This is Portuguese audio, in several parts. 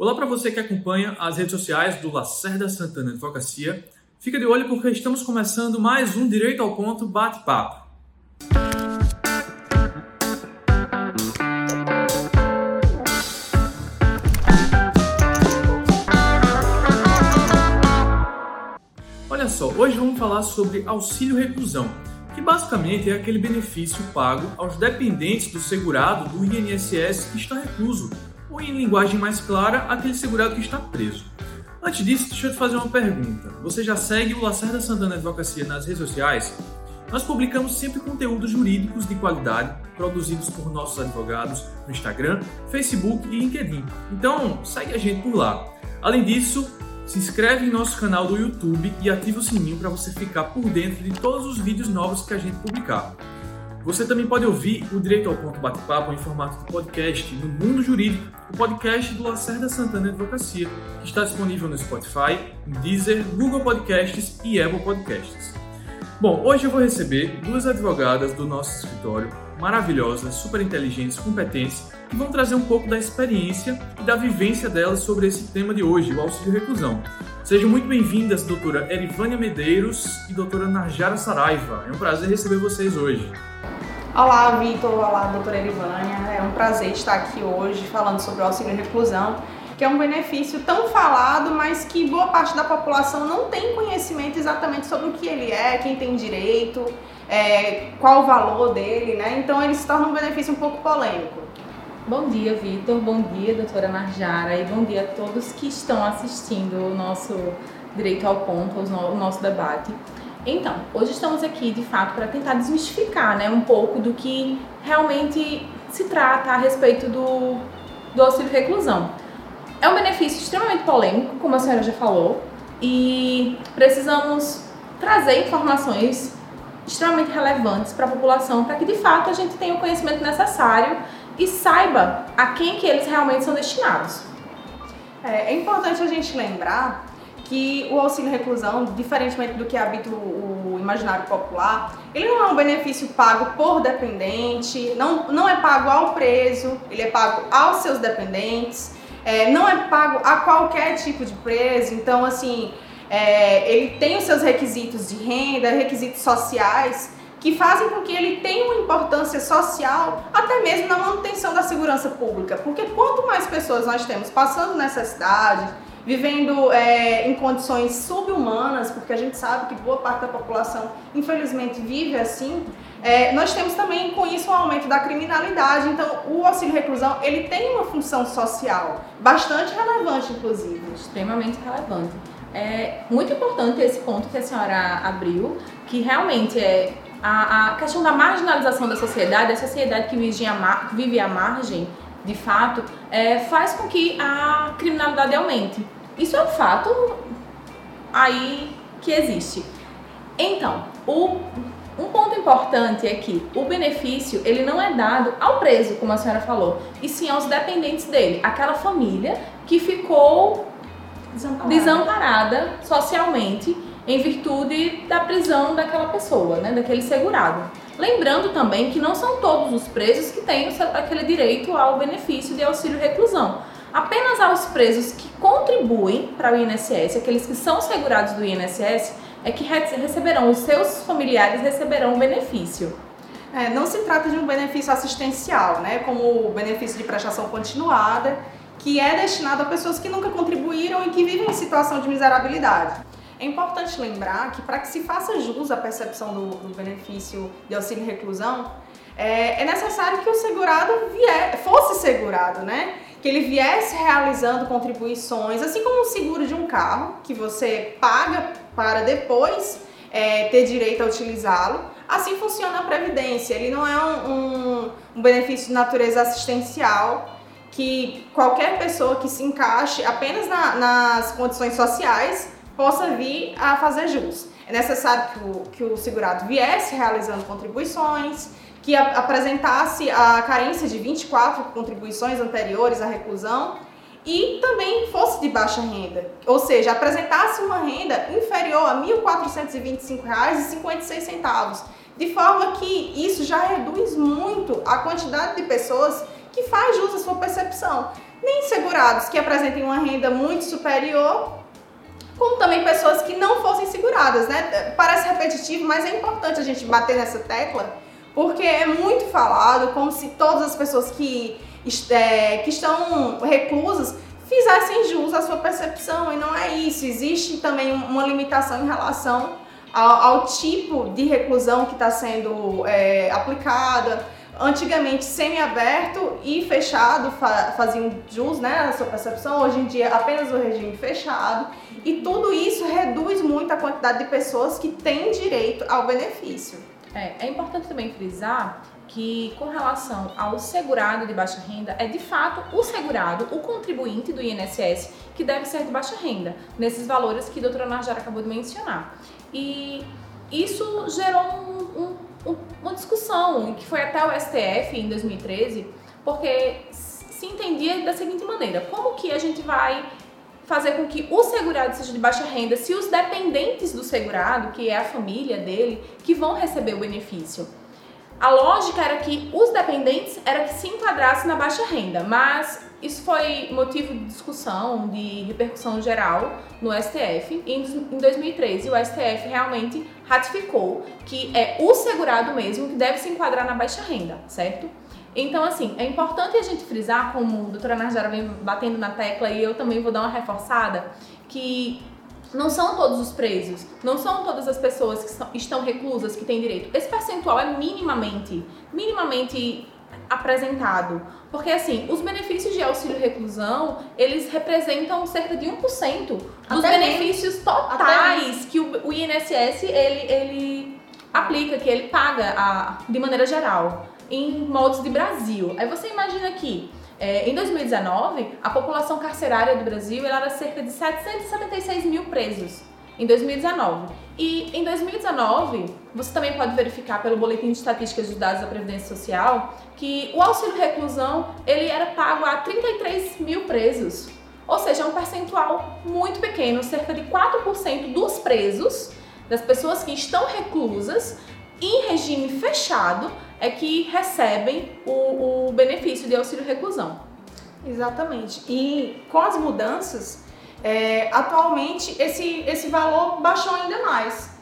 Olá para você que acompanha as redes sociais do Lacerda Santana Advocacia. Fica de olho porque estamos começando mais um Direito ao Ponto Bate-Papo. Olha só, hoje vamos falar sobre auxílio reclusão, que basicamente é aquele benefício pago aos dependentes do segurado do INSS que está recluso, em linguagem mais clara, aquele segurado que está preso. Antes disso, deixa eu te fazer uma pergunta. Você já segue o Lacerda Santana Advocacia nas redes sociais? Nós publicamos sempre conteúdos jurídicos de qualidade, produzidos por nossos advogados no Instagram, Facebook e LinkedIn. Então, segue a gente por lá. Além disso, se inscreve em nosso canal do YouTube e ativa o sininho para você ficar por dentro de todos os vídeos novos que a gente publicar. Você também pode ouvir o Direito ao Ponto Bate-Papo em formato de podcast no Mundo Jurídico, o podcast do Lacerda Santana Advocacia, que está disponível no Spotify, Deezer, Google Podcasts e Apple Podcasts. Bom, hoje eu vou receber duas advogadas do nosso escritório, maravilhosas, super inteligentes, competentes, que vão trazer um pouco da experiência e da vivência delas sobre esse tema de hoje, o auxílio reclusão. Sejam muito bem-vindas, doutora Erivânia Medeiros e doutora Narjara Saraiva. É um prazer receber vocês hoje. Olá, Vitor. Olá, doutora Erivânia. É um prazer estar aqui hoje falando sobre o auxílio reclusão, que é um benefício tão falado, mas que boa parte da população não tem conhecimento exatamente sobre o que ele é, quem tem direito, é, qual o valor dele, né? Então ele se torna um benefício um pouco polêmico. Bom dia, Vitor. Bom dia, doutora Narjara. E bom dia a todos que estão assistindo o nosso Direito ao Ponto, o nosso debate. Então, hoje estamos aqui de fato para tentar desmistificar né, um pouco do que realmente se trata a respeito do, do auxílio reclusão. É um benefício extremamente polêmico, como a senhora já falou, e precisamos trazer informações extremamente relevantes para a população para que de fato a gente tenha o conhecimento necessário e saiba a quem que eles realmente são destinados. É, é importante a gente lembrar que o auxílio reclusão, diferentemente do que habita o, imaginário popular, ele não é um benefício pago por dependente, não, não é pago ao preso, ele é pago aos seus dependentes, é, não é pago a qualquer tipo de preso, então assim, é, ele tem os seus requisitos de renda, requisitos sociais, que fazem com que ele tenha uma importância social, até mesmo na manutenção da segurança pública. Porque quanto mais pessoas nós temos passando necessidade, vivendo é, em condições subhumanas, porque a gente sabe que boa parte da população, infelizmente, vive assim. É, nós temos também com isso um aumento da criminalidade. Então, o auxílio reclusão ele tem uma função social bastante relevante, inclusive. Extremamente relevante. É muito importante esse ponto que a senhora abriu, que realmente é a, a questão da marginalização da sociedade, a sociedade que vive à, vive à margem de fato, é, faz com que a criminalidade aumente. Isso é um fato aí que existe. Então, o, um ponto importante é que o benefício ele não é dado ao preso, como a senhora falou, e sim aos dependentes dele, aquela família que ficou desamparada, desamparada socialmente em virtude da prisão daquela pessoa, né, daquele segurado. Lembrando também que não são todos os presos que têm aquele direito ao benefício de auxílio reclusão. Apenas aos presos que contribuem para o INSS, aqueles que são segurados do INSS, é que receberão, os seus familiares receberão o benefício. É, não se trata de um benefício assistencial, né, como o benefício de prestação continuada, que é destinado a pessoas que nunca contribuíram e que vivem em situação de miserabilidade. É importante lembrar que para que se faça jus à percepção do, do benefício de auxílio reclusão, é, é, necessário que o segurado vier, fosse segurado, né? Que ele viesse realizando contribuições, assim como o seguro de um carro, que você paga para depois é, ter direito a utilizá-lo. Assim funciona a Previdência. Ele não é um, um, um benefício de natureza assistencial que qualquer pessoa que se encaixe apenas na, nas condições sociais possa vir a fazer jus. É necessário que o, que o segurado viesse realizando contribuições, que a, apresentasse a carência de 24 contribuições anteriores à reclusão e também fosse de baixa renda, ou seja, apresentasse uma renda inferior a R$ 1.425,56, de forma que isso já reduz muito a quantidade de pessoas que faz jus à sua percepção. nem segurados que apresentem uma renda muito superior, como também pessoas que não fossem seguradas, né? Parece repetitivo, mas é importante a gente bater nessa tecla, porque é muito falado como se todas as pessoas que, é, que estão reclusas fizessem jus à sua percepção, e não é isso. Existe também uma limitação em relação ao, ao tipo de reclusão que está sendo é, aplicada. Antigamente, semi-aberto e fechado faziam jus né, à sua percepção, hoje em dia apenas o regime fechado. E tudo isso reduz muito a quantidade de pessoas que têm direito ao benefício. É, é importante também frisar que com relação ao segurado de baixa renda, é de fato o segurado, o contribuinte do INSS, que deve ser de baixa renda, nesses valores que a doutora Narjara acabou de mencionar. E isso gerou um, um, discussão, que foi até o STF em 2013, porque se entendia da seguinte maneira, como que a gente vai fazer com que o segurado seja de baixa renda se os dependentes do segurado, que é a família dele, que vão receber o benefício. A lógica era que os dependentes era que se enquadrasse na baixa renda, mas isso foi motivo de discussão, de repercussão geral no STF. Em 2013, o STF realmente ratificou que é o segurado mesmo que deve se enquadrar na baixa renda, certo? Então, assim, é importante a gente frisar, como a doutora Narjara vem batendo na tecla e eu também vou dar uma reforçada, que não são todos os presos, não são todas as pessoas que estão reclusas que têm direito. Esse percentual é minimamente, minimamente apresentado. Porque assim, os benefícios de auxílio reclusão, eles representam cerca de 1% dos Até benefícios mesmo. totais que o, o, INSS ele, ele aplica, que ele paga a, de maneira geral, em modos de Brasil. Aí você imagina que é, em 2019, a população carcerária do Brasil era cerca de 776 mil presos. Em 2019. E em 2019, você também pode verificar pelo Boletim de Estatísticas dos Dados da Previdência Social que o auxílio reclusão ele era pago a 33 mil presos. Ou seja, é um percentual muito pequeno, cerca de 4% dos presos, das pessoas que estão reclusas, em regime fechado, é que recebem o, o benefício de auxílio reclusão. Exatamente. E com as mudanças, é, atualmente esse, esse valor baixou ainda mais.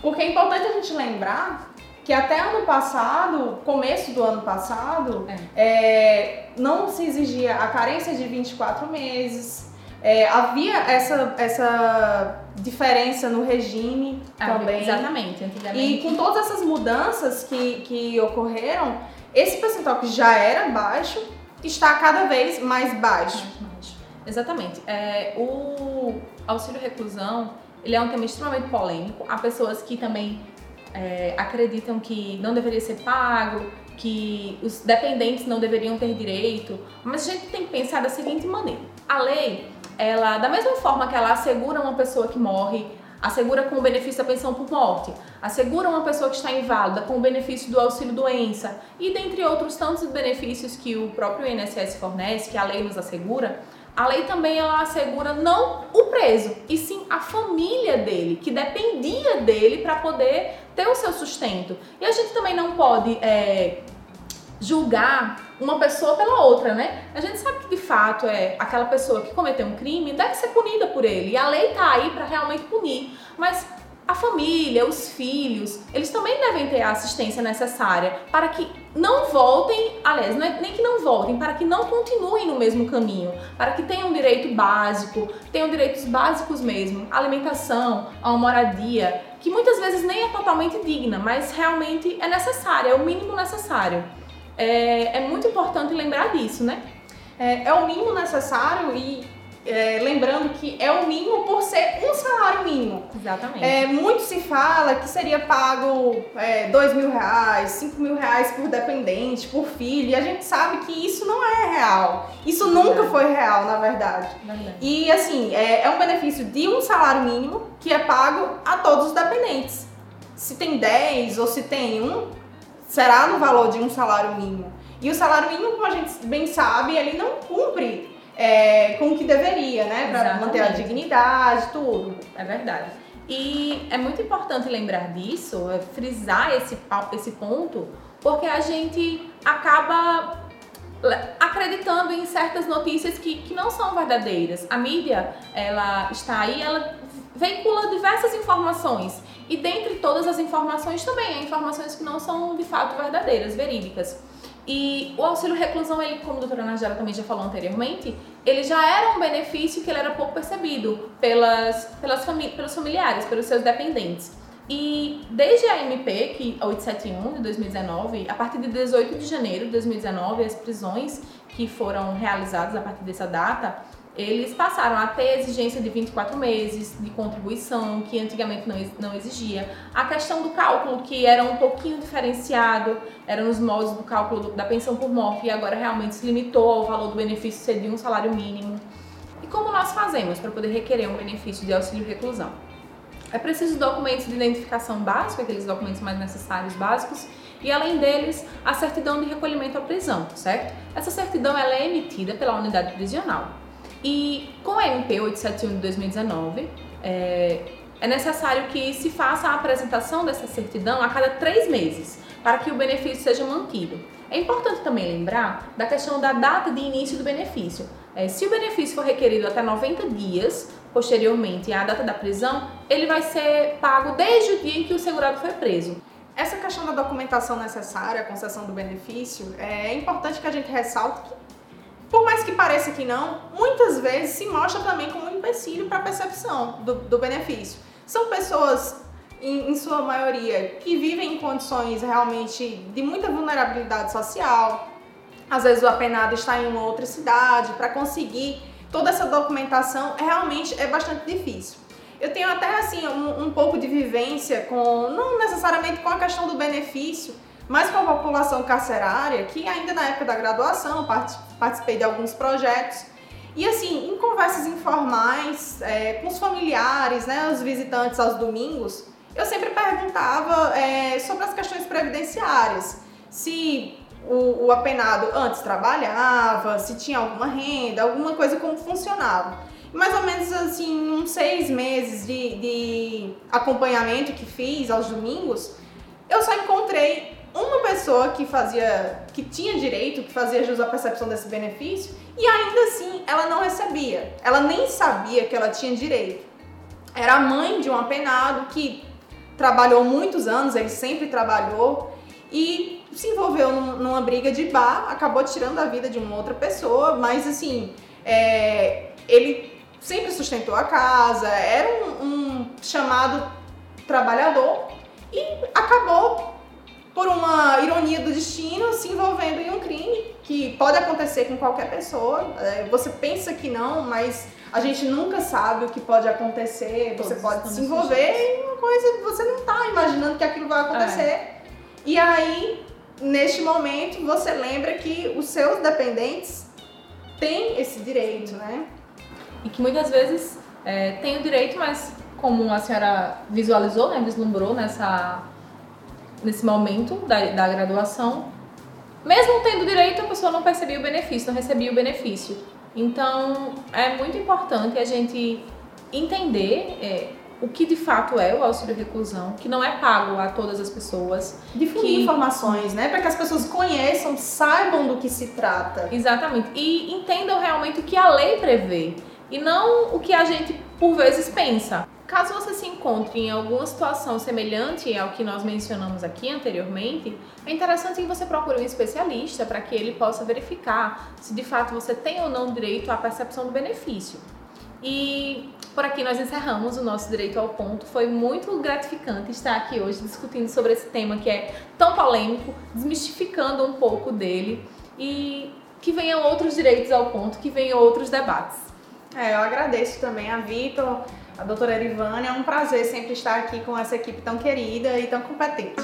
Porque é importante a gente lembrar que até ano passado, começo do ano passado, é. É, não se exigia a carência de 24 meses, é, havia essa, essa diferença no regime ah, também. Exatamente. E com todas essas mudanças que, que ocorreram, esse percentual que já era baixo está cada vez mais baixo. Mais baixo. Exatamente. É, o auxílio reclusão, ele é um tema extremamente polêmico. Há pessoas que também é, acreditam que não deveria ser pago, que os dependentes não deveriam ter direito, mas a gente tem que pensar da seguinte maneira: a lei ela, da mesma forma que ela assegura uma pessoa que morre, assegura com o benefício da pensão por morte, assegura uma pessoa que está inválida com o benefício do auxílio doença e dentre outros tantos benefícios que o próprio INSS fornece, que a lei nos assegura, a lei também ela assegura não o preso, e sim a família dele, que dependia dele para poder ter o seu sustento. E a gente também não pode é, julgar uma pessoa pela outra, né? A gente sabe que de fato é aquela pessoa que cometeu um crime deve ser punida por ele. E a lei tá aí para realmente punir. Mas a família, os filhos, eles também devem ter a assistência necessária para que não voltem, aliás, não é nem que não voltem, para que não continuem no mesmo caminho, para que tenham direito básico, tenham direitos básicos mesmo, alimentação, a uma moradia, que muitas vezes nem é totalmente digna, mas realmente é necessária, é o mínimo necessário é, é muito importante lembrar disso, né? É, é o mínimo necessário e é, lembrando que é o mínimo por ser um salário mínimo. Exatamente. É, muito se fala que seria pago é, dois mil reais, cinco mil reais por dependente, por filho, e a gente sabe que isso não é real. Isso verdade. nunca foi real, na verdade. verdade. E assim, é, é um benefício de um salário mínimo que é pago a todos os dependentes. Se tem 10 ou se tem um, será no valor de um salário mínimo. E o salário mínimo, como a gente bem sabe, ele não cumpre é, com o que deveria, né? Para manter a dignidade, tudo. É verdade. E é muito importante lembrar disso, é frisar esse, esse ponto, porque a gente acaba acreditando em certas notícias que, que não são verdadeiras. A mídia, ela está aí, ela veicula diversas informações e dentre todas as informações também há informações que não são de fato verdadeiras, verídicas. E o auxílio reclusão, ele, como a doutora Nagela também já falou anteriormente, ele já era um benefício que ele era pouco percebido pelas, pelas famí pelos familiares, pelos seus dependentes. E desde a MP, que 871 de 2019, a partir de 18 de janeiro de 2019, as prisões que foram realizadas a partir dessa data, eles passaram a ter exigência de 24 meses de contribuição, que antigamente não, não exigia. A questão do cálculo, que era um pouquinho diferenciado, era nos modos do cálculo da pensão por morte, e agora realmente se limitou ao valor do benefício ser de um salário mínimo. E como nós fazemos para poder requerer um benefício de auxílio reclusão? É preciso documentos de identificação básicos, aqueles documentos mais necessários básicos, e além deles, a certidão de recolhimento à prisão, certo? Essa certidão ela é emitida pela unidade prisional. E com a MP 871 de 2019, é, é necessário que se faça a apresentação dessa certidão a cada três meses, para que o benefício seja mantido. É importante também lembrar da questão da data de início do benefício. É, se o benefício for requerido até 90 dias posteriormente à data da prisão, ele vai ser pago desde o dia em que o segurado foi preso. Essa questão da documentação necessária, a concessão do benefício, é importante que a gente ressalte que por mais que pareça que não, muitas vezes se mostra também como um empecilho para a percepção do, do, benefício. São pessoas, em, em, sua maioria, que vivem em condições realmente de muita vulnerabilidade social. Às vezes o apenado está em uma outra cidade para conseguir toda essa documentação realmente é bastante difícil. Eu tenho até assim um, um pouco de vivência com, não necessariamente com a questão do benefício, mas com a população carcerária, que ainda na época da graduação participei de alguns projetos. E assim, em conversas informais, é, com os familiares, né, os visitantes aos domingos, eu sempre perguntava é, sobre as questões previdenciárias. Se o, o, apenado antes trabalhava, se tinha alguma renda, alguma coisa como funcionava. Mais ou menos assim, uns seis meses de, de acompanhamento que fiz aos domingos, eu só encontrei pessoa que fazia, que tinha direito, que fazia jus à percepção desse benefício, e ainda assim ela não recebia. Ela nem sabia que ela tinha direito. Era a mãe de um apenado que trabalhou muitos anos, ele sempre trabalhou e se envolveu num, numa briga de bar, acabou tirando a vida de uma outra pessoa, mas assim, é, ele sempre sustentou a casa, era um, um chamado trabalhador e acabou por uma ironia do destino, se envolvendo em um crime que pode acontecer com qualquer pessoa. É, você pensa que não, mas a gente nunca sabe o que pode acontecer. Todos você pode se envolver em uma coisa que você não está imaginando que aquilo vai acontecer. É. E aí, neste momento, você lembra que os seus dependentes têm esse direito, né? E que muitas vezes é, tem o direito, mas como a senhora visualizou, né, vislumbrou nessa nesse momento da, da graduação, mesmo tendo direito, a pessoa não percebia o benefício, não recebia o benefício. Então, é muito importante a gente entender é, o que de fato é o auxílio reclusão, que não é pago a todas as pessoas. Difundir que... informações, né? Para que as pessoas conheçam, saibam do que se trata. Exatamente. E entendam realmente o que a lei prevê. E não o que a gente, por vezes, pensa. Caso você se encontre em alguma situação semelhante ao que nós mencionamos aqui anteriormente, é interessante que você procure um especialista para que ele possa verificar se de fato você tem ou não direito à percepção do benefício. E por aqui nós encerramos o nosso Direito ao Ponto. Foi muito gratificante estar aqui hoje discutindo sobre esse tema que é tão polêmico, desmistificando um pouco dele e que venham outros direitos ao ponto, que venham outros debates. É, eu agradeço também a Vitor a doutora Erivânia. É um prazer sempre estar aqui com essa equipe tão querida e tão competente.